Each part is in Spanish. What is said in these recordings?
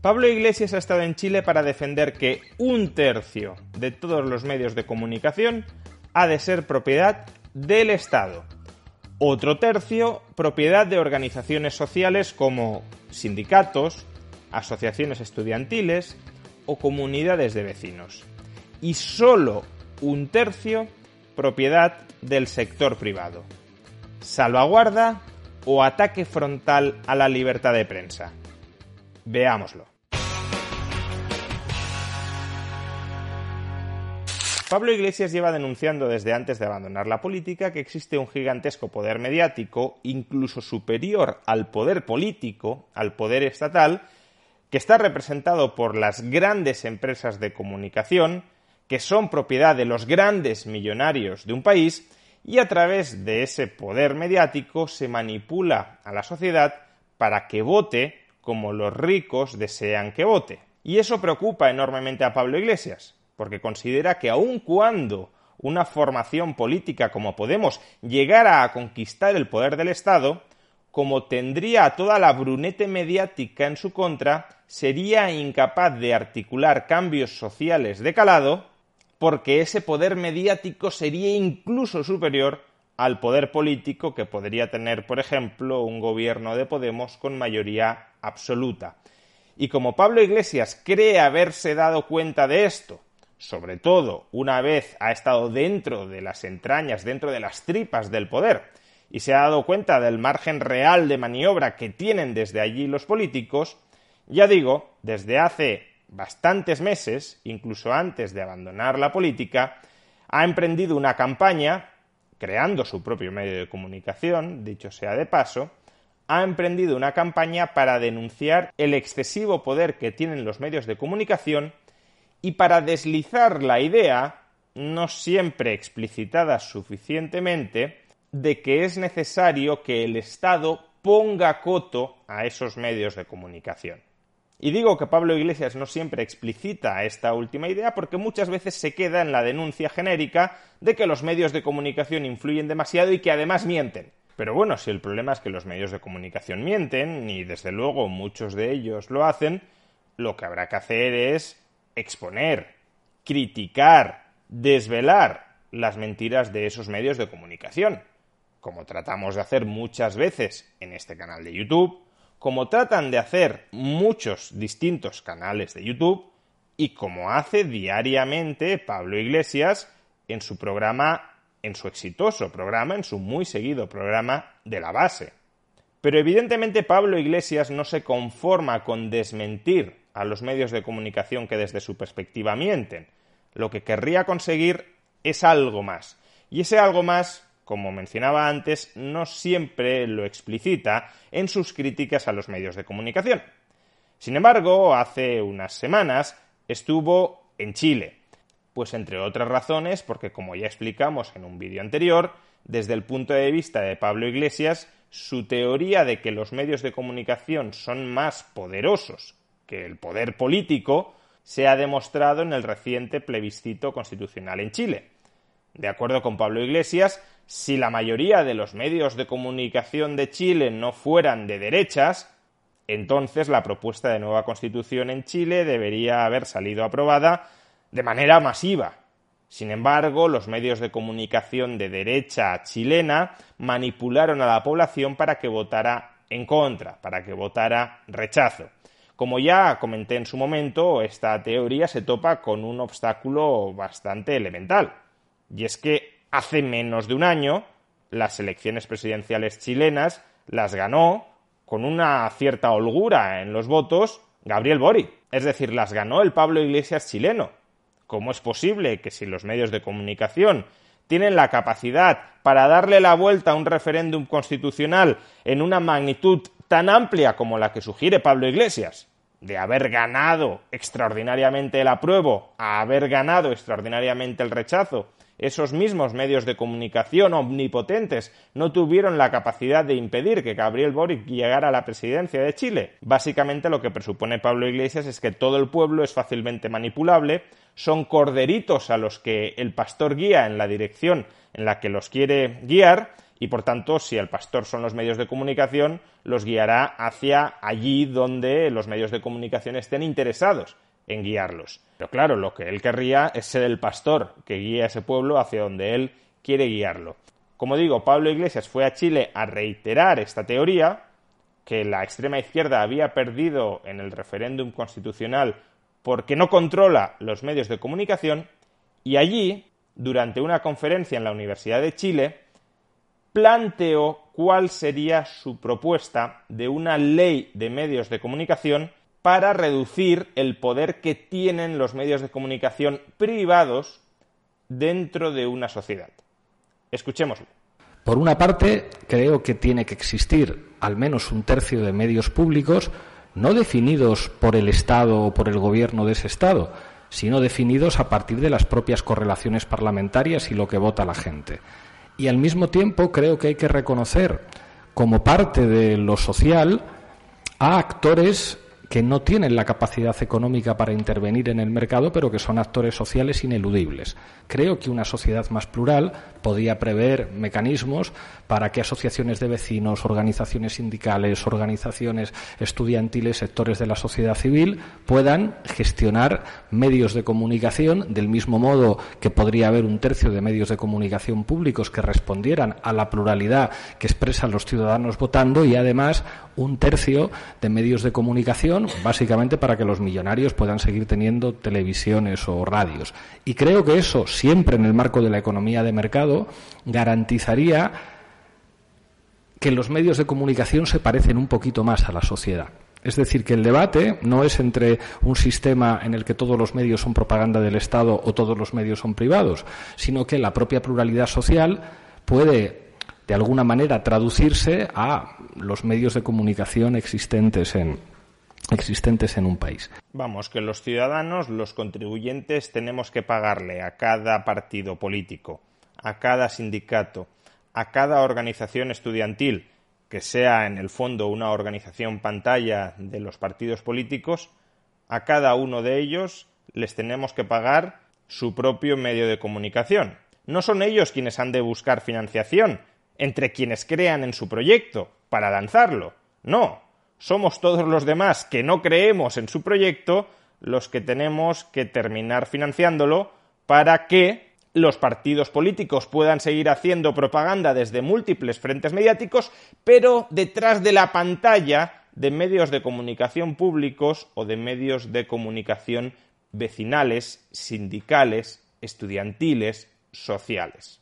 Pablo Iglesias ha estado en Chile para defender que un tercio de todos los medios de comunicación ha de ser propiedad del Estado. Otro tercio propiedad de organizaciones sociales como sindicatos, asociaciones estudiantiles o comunidades de vecinos. Y solo un tercio propiedad del sector privado. Salvaguarda o ataque frontal a la libertad de prensa. Veámoslo. Pablo Iglesias lleva denunciando desde antes de abandonar la política que existe un gigantesco poder mediático, incluso superior al poder político, al poder estatal, que está representado por las grandes empresas de comunicación, que son propiedad de los grandes millonarios de un país, y a través de ese poder mediático se manipula a la sociedad para que vote como los ricos desean que vote. Y eso preocupa enormemente a Pablo Iglesias, porque considera que aun cuando una formación política como Podemos llegara a conquistar el poder del Estado, como tendría a toda la brunete mediática en su contra, sería incapaz de articular cambios sociales de calado, porque ese poder mediático sería incluso superior al poder político que podría tener, por ejemplo, un gobierno de Podemos con mayoría absoluta. Y como Pablo Iglesias cree haberse dado cuenta de esto, sobre todo una vez ha estado dentro de las entrañas, dentro de las tripas del poder, y se ha dado cuenta del margen real de maniobra que tienen desde allí los políticos, ya digo, desde hace bastantes meses, incluso antes de abandonar la política, ha emprendido una campaña, creando su propio medio de comunicación, dicho sea de paso, ha emprendido una campaña para denunciar el excesivo poder que tienen los medios de comunicación y para deslizar la idea, no siempre explicitada suficientemente, de que es necesario que el Estado ponga coto a esos medios de comunicación. Y digo que Pablo Iglesias no siempre explicita esta última idea porque muchas veces se queda en la denuncia genérica de que los medios de comunicación influyen demasiado y que además mienten. Pero bueno, si el problema es que los medios de comunicación mienten, y desde luego muchos de ellos lo hacen, lo que habrá que hacer es exponer, criticar, desvelar las mentiras de esos medios de comunicación, como tratamos de hacer muchas veces en este canal de YouTube, como tratan de hacer muchos distintos canales de YouTube y como hace diariamente Pablo Iglesias en su programa, en su exitoso programa, en su muy seguido programa de la base. Pero evidentemente Pablo Iglesias no se conforma con desmentir a los medios de comunicación que desde su perspectiva mienten. Lo que querría conseguir es algo más. Y ese algo más, como mencionaba antes, no siempre lo explicita en sus críticas a los medios de comunicación. Sin embargo, hace unas semanas estuvo en Chile, pues entre otras razones, porque como ya explicamos en un vídeo anterior, desde el punto de vista de Pablo Iglesias, su teoría de que los medios de comunicación son más poderosos que el poder político se ha demostrado en el reciente plebiscito constitucional en Chile. De acuerdo con Pablo Iglesias, si la mayoría de los medios de comunicación de Chile no fueran de derechas, entonces la propuesta de nueva constitución en Chile debería haber salido aprobada de manera masiva. Sin embargo, los medios de comunicación de derecha chilena manipularon a la población para que votara en contra, para que votara rechazo. Como ya comenté en su momento, esta teoría se topa con un obstáculo bastante elemental. Y es que hace menos de un año las elecciones presidenciales chilenas las ganó con una cierta holgura en los votos Gabriel Boric. Es decir, las ganó el Pablo Iglesias chileno. ¿Cómo es posible que si los medios de comunicación tienen la capacidad para darle la vuelta a un referéndum constitucional en una magnitud tan amplia como la que sugiere Pablo Iglesias, de haber ganado extraordinariamente el apruebo a haber ganado extraordinariamente el rechazo, esos mismos medios de comunicación omnipotentes no tuvieron la capacidad de impedir que Gabriel Boric llegara a la presidencia de Chile. Básicamente lo que presupone Pablo Iglesias es que todo el pueblo es fácilmente manipulable, son corderitos a los que el pastor guía en la dirección en la que los quiere guiar y por tanto, si el pastor son los medios de comunicación, los guiará hacia allí donde los medios de comunicación estén interesados en guiarlos. Pero claro, lo que él querría es ser el pastor que guía a ese pueblo hacia donde él quiere guiarlo. Como digo, Pablo Iglesias fue a Chile a reiterar esta teoría, que la extrema izquierda había perdido en el referéndum constitucional porque no controla los medios de comunicación, y allí, durante una conferencia en la Universidad de Chile, planteó cuál sería su propuesta de una ley de medios de comunicación para reducir el poder que tienen los medios de comunicación privados dentro de una sociedad. Escuchémoslo. Por una parte, creo que tiene que existir al menos un tercio de medios públicos no definidos por el Estado o por el gobierno de ese Estado, sino definidos a partir de las propias correlaciones parlamentarias y lo que vota la gente. Y al mismo tiempo creo que hay que reconocer como parte de lo social a actores que no tienen la capacidad económica para intervenir en el mercado, pero que son actores sociales ineludibles. Creo que una sociedad más plural podía prever mecanismos para que asociaciones de vecinos, organizaciones sindicales, organizaciones estudiantiles, sectores de la sociedad civil puedan gestionar medios de comunicación del mismo modo que podría haber un tercio de medios de comunicación públicos que respondieran a la pluralidad que expresan los ciudadanos votando y además un tercio de medios de comunicación, básicamente para que los millonarios puedan seguir teniendo televisiones o radios. Y creo que eso, siempre en el marco de la economía de mercado, garantizaría que los medios de comunicación se parecen un poquito más a la sociedad. Es decir, que el debate no es entre un sistema en el que todos los medios son propaganda del Estado o todos los medios son privados, sino que la propia pluralidad social puede de alguna manera traducirse a los medios de comunicación existentes en, un país. Vamos, que los ciudadanos, los contribuyentes, tenemos que pagarle a cada partido político, a cada sindicato, a cada organización estudiantil, que sea en el fondo una organización pantalla de los partidos políticos, a cada uno de ellos les tenemos que pagar su propio medio de comunicación. No son ellos quienes han de buscar financiación, entre quienes crean en su proyecto para lanzarlo. No, somos todos los demás que no creemos en su proyecto los que tenemos que terminar financiándolo para que los partidos políticos puedan seguir haciendo propaganda desde múltiples frentes mediáticos, pero detrás de la pantalla de medios de comunicación públicos o de medios de comunicación vecinales, sindicales, estudiantiles, sociales.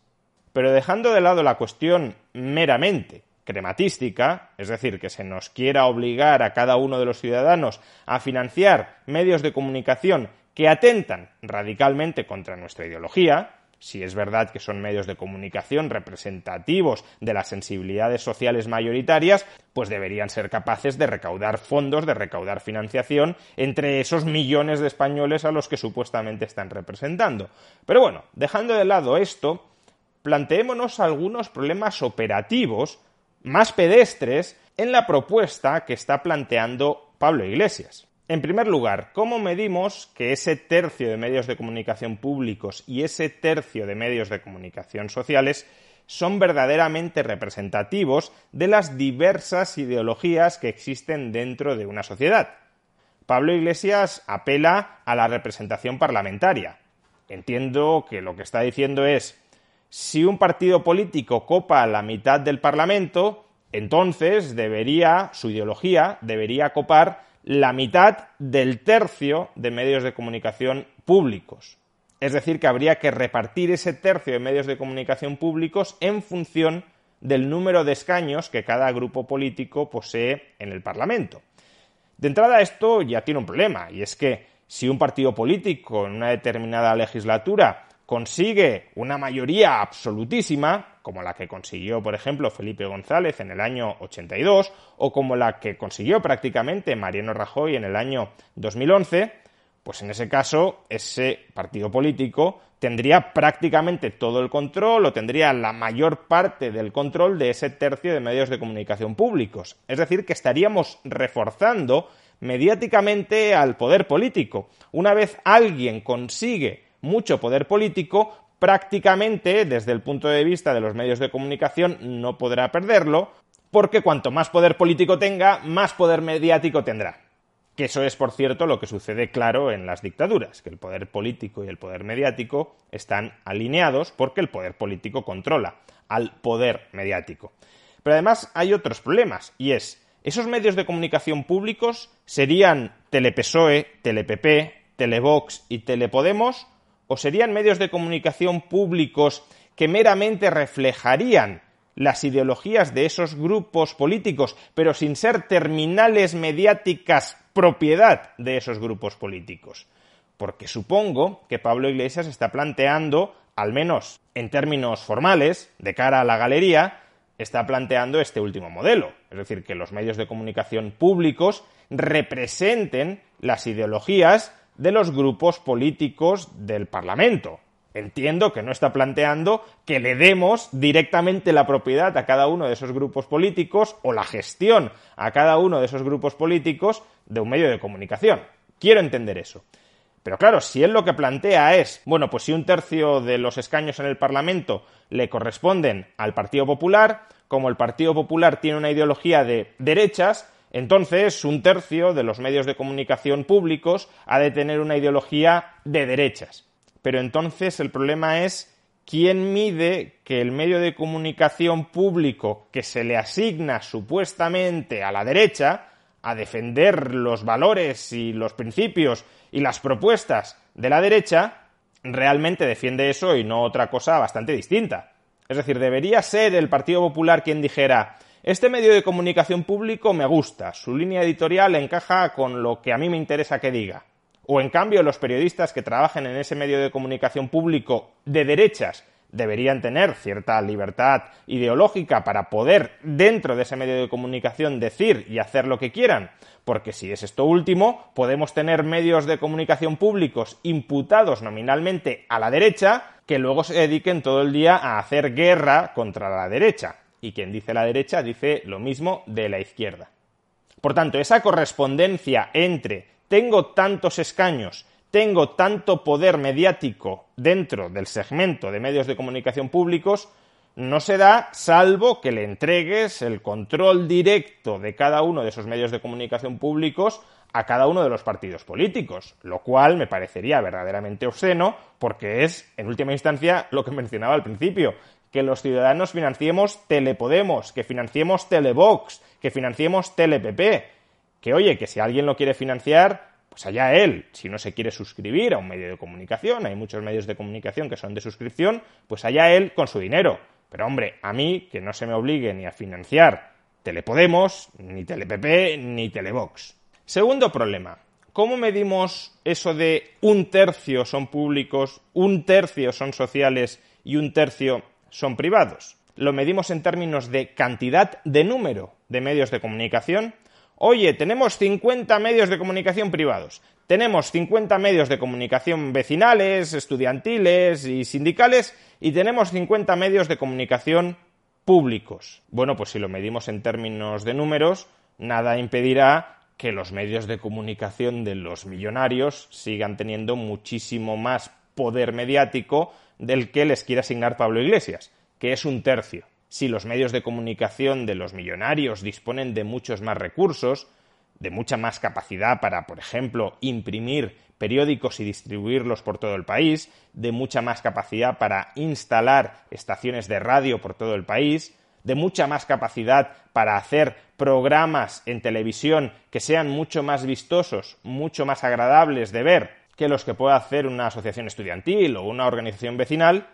Pero dejando de lado la cuestión meramente crematística, es decir, que se nos quiera obligar a cada uno de los ciudadanos a financiar medios de comunicación que atentan radicalmente contra nuestra ideología, si es verdad que son medios de comunicación representativos de las sensibilidades sociales mayoritarias, pues deberían ser capaces de recaudar fondos, de recaudar financiación entre esos millones de españoles a los que supuestamente están representando. Pero bueno, dejando de lado esto, planteémonos algunos problemas operativos más pedestres en la propuesta que está planteando Pablo Iglesias. En primer lugar, ¿cómo medimos que ese tercio de medios de comunicación públicos y ese tercio de medios de comunicación sociales son verdaderamente representativos de las diversas ideologías que existen dentro de una sociedad? Pablo Iglesias apela a la representación parlamentaria. Entiendo que lo que está diciendo es si un partido político copa la mitad del Parlamento, entonces debería, su ideología debería copar la mitad del tercio de medios de comunicación públicos. Es decir, que habría que repartir ese tercio de medios de comunicación públicos en función del número de escaños que cada grupo político posee en el Parlamento. De entrada, esto ya tiene un problema, y es que si un partido político en una determinada legislatura consigue una mayoría absolutísima, como la que consiguió, por ejemplo, Felipe González en el año 82, o como la que consiguió prácticamente Mariano Rajoy en el año 2011, pues en ese caso ese partido político tendría prácticamente todo el control o tendría la mayor parte del control de ese tercio de medios de comunicación públicos. Es decir, que estaríamos reforzando mediáticamente al poder político. Una vez alguien consigue mucho poder político, prácticamente, desde el punto de vista de los medios de comunicación, no podrá perderlo, porque cuanto más poder político tenga, más poder mediático tendrá. Que eso es, por cierto, lo que sucede claro en las dictaduras, que el poder político y el poder mediático están alineados porque el poder político controla al poder mediático. Pero además hay otros problemas, y es, esos medios de comunicación públicos serían Telepesoe, Telepp, Televox y Telepodemos, o serían medios de comunicación públicos que meramente reflejarían las ideologías de esos grupos políticos, pero sin ser terminales mediáticas propiedad de esos grupos políticos. Porque supongo que Pablo Iglesias está planteando, al menos en términos formales, de cara a la galería, está planteando este último modelo. Es decir, que los medios de comunicación públicos representen las ideologías de los grupos políticos del Parlamento. Entiendo que no está planteando que le demos directamente la propiedad a cada uno de esos grupos políticos o la gestión a cada uno de esos grupos políticos de un medio de comunicación. Quiero entender eso. Pero claro, si él lo que plantea es, bueno, pues si un tercio de los escaños en el Parlamento le corresponden al Partido Popular, como el Partido Popular tiene una ideología de derechas, entonces un tercio de los medios de comunicación públicos ha de tener una ideología de derechas. Pero entonces el problema es quién mide que el medio de comunicación público que se le asigna supuestamente a la derecha, a defender los valores y los principios y las propuestas de la derecha, realmente defiende eso y no otra cosa bastante distinta. Es decir, debería ser el Partido Popular quien dijera este medio de comunicación público me gusta, su línea editorial encaja con lo que a mí me interesa que diga. O en cambio los periodistas que trabajen en ese medio de comunicación público de derechas deberían tener cierta libertad ideológica para poder dentro de ese medio de comunicación decir y hacer lo que quieran, porque si es esto último, podemos tener medios de comunicación públicos imputados nominalmente a la derecha que luego se dediquen todo el día a hacer guerra contra la derecha. Y quien dice la derecha dice lo mismo de la izquierda. Por tanto, esa correspondencia entre tengo tantos escaños tengo tanto poder mediático dentro del segmento de medios de comunicación públicos, no se da salvo que le entregues el control directo de cada uno de esos medios de comunicación públicos a cada uno de los partidos políticos, lo cual me parecería verdaderamente obsceno porque es, en última instancia, lo que mencionaba al principio, que los ciudadanos financiemos Telepodemos, que financiemos Televox, que financiemos Telepp, que oye, que si alguien lo quiere financiar, pues allá él, si no se quiere suscribir a un medio de comunicación, hay muchos medios de comunicación que son de suscripción, pues allá él con su dinero. Pero hombre, a mí que no se me obligue ni a financiar Telepodemos, ni Telepp, ni Televox. Segundo problema, ¿cómo medimos eso de un tercio son públicos, un tercio son sociales y un tercio son privados? Lo medimos en términos de cantidad de número de medios de comunicación Oye, tenemos 50 medios de comunicación privados, tenemos 50 medios de comunicación vecinales, estudiantiles y sindicales y tenemos 50 medios de comunicación públicos. Bueno, pues si lo medimos en términos de números, nada impedirá que los medios de comunicación de los millonarios sigan teniendo muchísimo más poder mediático del que les quiere asignar Pablo Iglesias, que es un tercio. Si los medios de comunicación de los millonarios disponen de muchos más recursos, de mucha más capacidad para, por ejemplo, imprimir periódicos y distribuirlos por todo el país, de mucha más capacidad para instalar estaciones de radio por todo el país, de mucha más capacidad para hacer programas en televisión que sean mucho más vistosos, mucho más agradables de ver que los que pueda hacer una asociación estudiantil o una organización vecinal,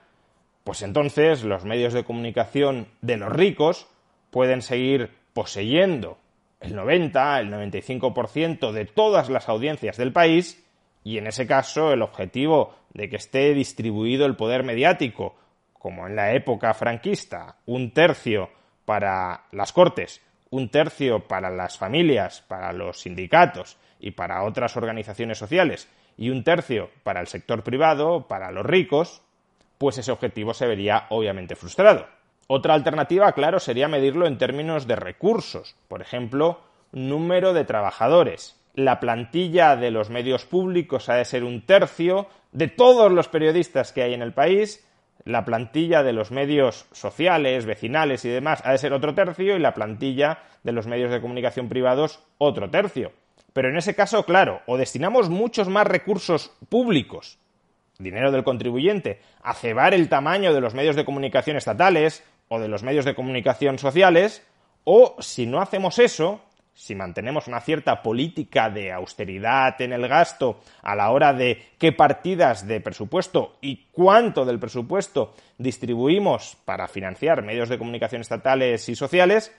pues entonces los medios de comunicación de los ricos pueden seguir poseyendo el 90, el 95% de todas las audiencias del país y en ese caso el objetivo de que esté distribuido el poder mediático, como en la época franquista, un tercio para las cortes, un tercio para las familias, para los sindicatos y para otras organizaciones sociales, y un tercio para el sector privado, para los ricos, pues ese objetivo se vería obviamente frustrado. Otra alternativa, claro, sería medirlo en términos de recursos, por ejemplo, número de trabajadores. La plantilla de los medios públicos ha de ser un tercio de todos los periodistas que hay en el país, La plantilla de los medios sociales, vecinales y demás ha de ser otro tercio y la plantilla de los medios de comunicación privados otro tercio. Pero en ese caso, claro, o destinamos muchos más recursos públicos, dinero del contribuyente, a cebar el tamaño de los medios de comunicación estatales o de los medios de comunicación sociales, o si no hacemos eso, si mantenemos una cierta política de austeridad en el gasto a la hora de qué partidas de presupuesto y cuánto del presupuesto distribuimos para financiar medios de comunicación estatales y sociales,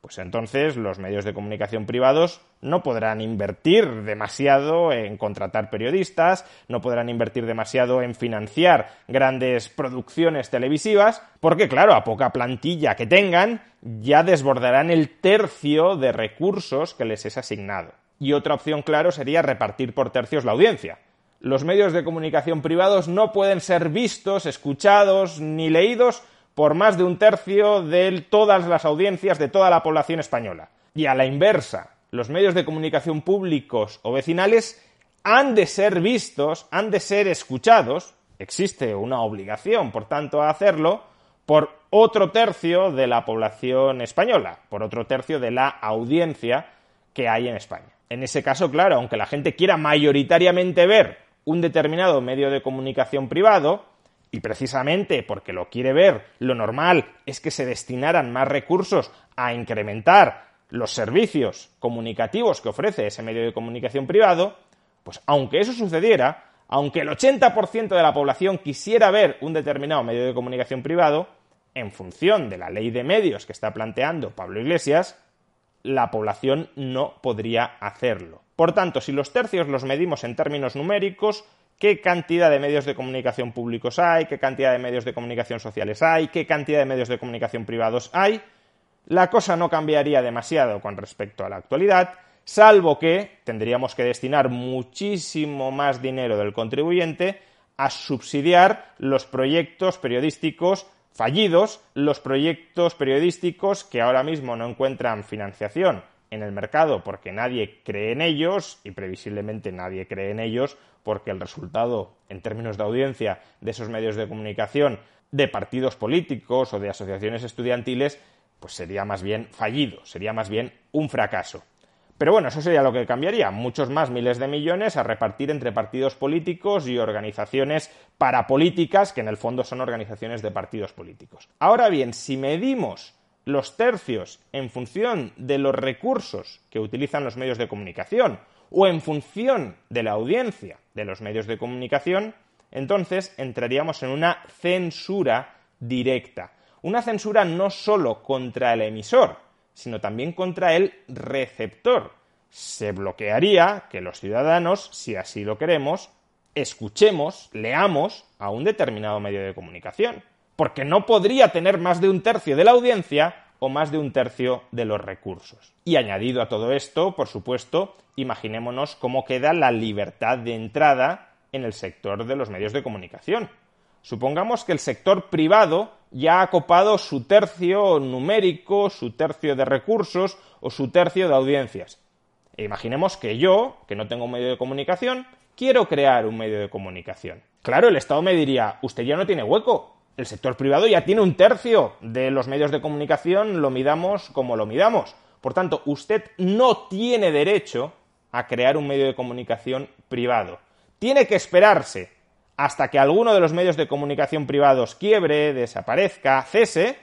pues entonces los medios de comunicación privados no podrán invertir demasiado en contratar periodistas, no podrán invertir demasiado en financiar grandes producciones televisivas, porque claro, a poca plantilla que tengan, ya desbordarán el tercio de recursos que les es asignado. Y otra opción, claro, sería repartir por tercios la audiencia. Los medios de comunicación privados no pueden ser vistos, escuchados ni leídos por más de un tercio de todas las audiencias de toda la población española. Y a la inversa, los medios de comunicación públicos o vecinales han de ser vistos, han de ser escuchados, existe una obligación, por tanto, a hacerlo, por otro tercio de la población española, por otro tercio de la audiencia que hay en España. En ese caso, claro, aunque la gente quiera mayoritariamente ver un determinado medio de comunicación privado, y precisamente porque lo quiere ver, lo normal es que se destinaran más recursos a incrementar los servicios comunicativos que ofrece ese medio de comunicación privado, pues aunque eso sucediera, aunque el 80% de la población quisiera ver un determinado medio de comunicación privado, en función de la ley de medios que está planteando Pablo Iglesias, la población no podría hacerlo. Por tanto, si los tercios los medimos en términos numéricos, qué cantidad de medios de comunicación públicos hay, qué cantidad de medios de comunicación sociales hay, qué cantidad de medios de comunicación privados hay, la cosa no cambiaría demasiado con respecto a la actualidad, salvo que tendríamos que destinar muchísimo más dinero del contribuyente a subsidiar los proyectos periodísticos fallidos, los proyectos periodísticos que ahora mismo no encuentran financiación en el mercado porque nadie cree en ellos y previsiblemente nadie cree en ellos porque el resultado en términos de audiencia de esos medios de comunicación de partidos políticos o de asociaciones estudiantiles pues sería más bien fallido, sería más bien un fracaso. Pero bueno, eso sería lo que cambiaría, muchos más miles de millones a repartir entre partidos políticos y organizaciones parapolíticas, que en el fondo son organizaciones de partidos políticos. Ahora bien, si medimos los tercios en función de los recursos que utilizan los medios de comunicación o en función de la audiencia de los medios de comunicación, entonces entraríamos en una censura directa. Una censura no solo contra el emisor, sino también contra el receptor. Se bloquearía que los ciudadanos, si así lo queremos, escuchemos, leamos a un determinado medio de comunicación porque no podría tener más de un tercio de la audiencia o más de un tercio de los recursos. Y añadido a todo esto, por supuesto, imaginémonos cómo queda la libertad de entrada en el sector de los medios de comunicación. Supongamos que el sector privado ya ha copado su tercio numérico, su tercio de recursos o su tercio de audiencias. E imaginemos que yo, que no tengo un medio de comunicación, quiero crear un medio de comunicación. Claro, el Estado me diría, usted ya no tiene hueco, el sector privado ya tiene un tercio de los medios de comunicación, lo midamos como lo midamos. Por tanto, usted no tiene derecho a crear un medio de comunicación privado. Tiene que esperarse hasta que alguno de los medios de comunicación privados quiebre, desaparezca, cese,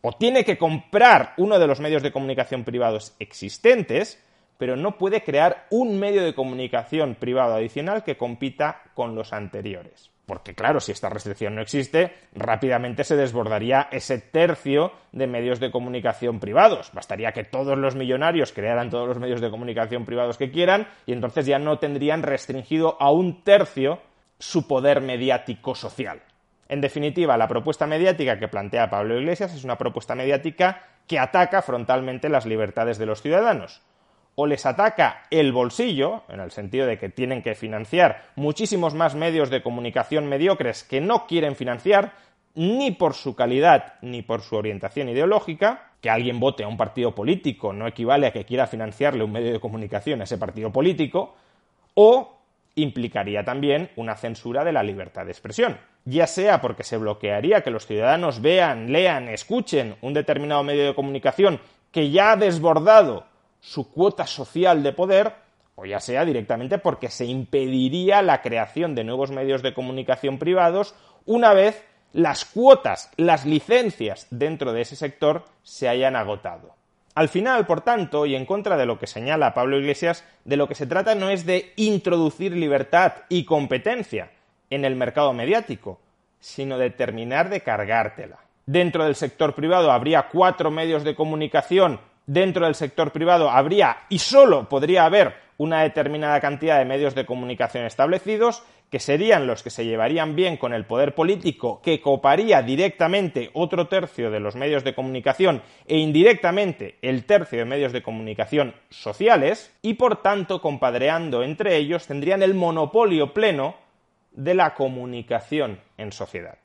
o tiene que comprar uno de los medios de comunicación privados existentes, pero no puede crear un medio de comunicación privado adicional que compita con los anteriores. Porque claro, si esta restricción no existe, rápidamente se desbordaría ese tercio de medios de comunicación privados. Bastaría que todos los millonarios crearan todos los medios de comunicación privados que quieran y entonces ya no tendrían restringido a un tercio su poder mediático social. En definitiva, la propuesta mediática que plantea Pablo Iglesias es una propuesta mediática que ataca frontalmente las libertades de los ciudadanos o les ataca el bolsillo, en el sentido de que tienen que financiar muchísimos más medios de comunicación mediocres que no quieren financiar, ni por su calidad ni por su orientación ideológica, que alguien vote a un partido político no equivale a que quiera financiarle un medio de comunicación a ese partido político, o implicaría también una censura de la libertad de expresión, ya sea porque se bloquearía que los ciudadanos vean, lean, escuchen un determinado medio de comunicación que ya ha desbordado su cuota social de poder, o ya sea directamente porque se impediría la creación de nuevos medios de comunicación privados una vez las cuotas, las licencias dentro de ese sector se hayan agotado. Al final, por tanto, y en contra de lo que señala Pablo Iglesias, de lo que se trata no es de introducir libertad y competencia en el mercado mediático, sino de terminar de cargártela. Dentro del sector privado habría cuatro medios de comunicación, dentro del sector privado habría y solo podría haber una determinada cantidad de medios de comunicación establecidos que serían los que se llevarían bien con el poder político, que coparía directamente otro tercio de los medios de comunicación e indirectamente el tercio de medios de comunicación sociales, y por tanto, compadreando entre ellos, tendrían el monopolio pleno de la comunicación en sociedad.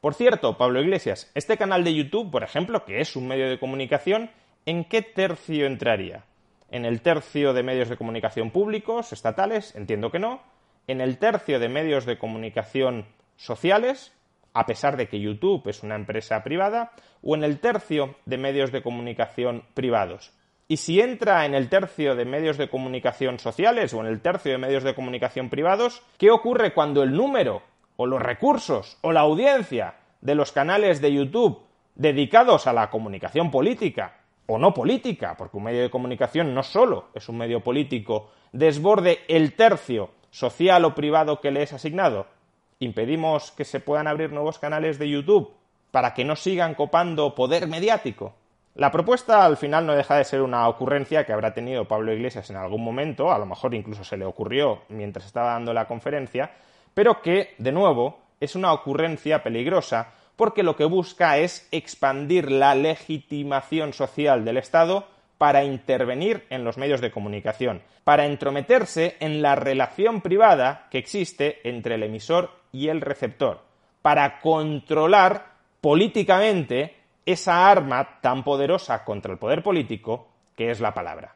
Por cierto, Pablo Iglesias, este canal de YouTube, por ejemplo, que es un medio de comunicación, ¿en qué tercio entraría? ¿En el tercio de medios de comunicación públicos, estatales? Entiendo que no en el tercio de medios de comunicación sociales, a pesar de que YouTube es una empresa privada, o en el tercio de medios de comunicación privados. Y si entra en el tercio de medios de comunicación sociales o en el tercio de medios de comunicación privados, ¿qué ocurre cuando el número o los recursos o la audiencia de los canales de YouTube dedicados a la comunicación política o no política, porque un medio de comunicación no solo es un medio político, desborde el tercio social o privado que le es asignado. Impedimos que se puedan abrir nuevos canales de YouTube para que no sigan copando poder mediático. La propuesta al final no deja de ser una ocurrencia que habrá tenido Pablo Iglesias en algún momento, a lo mejor incluso se le ocurrió mientras estaba dando la conferencia, pero que, de nuevo, es una ocurrencia peligrosa porque lo que busca es expandir la legitimación social del Estado para intervenir en los medios de comunicación, para entrometerse en la relación privada que existe entre el emisor y el receptor, para controlar políticamente esa arma tan poderosa contra el poder político que es la palabra.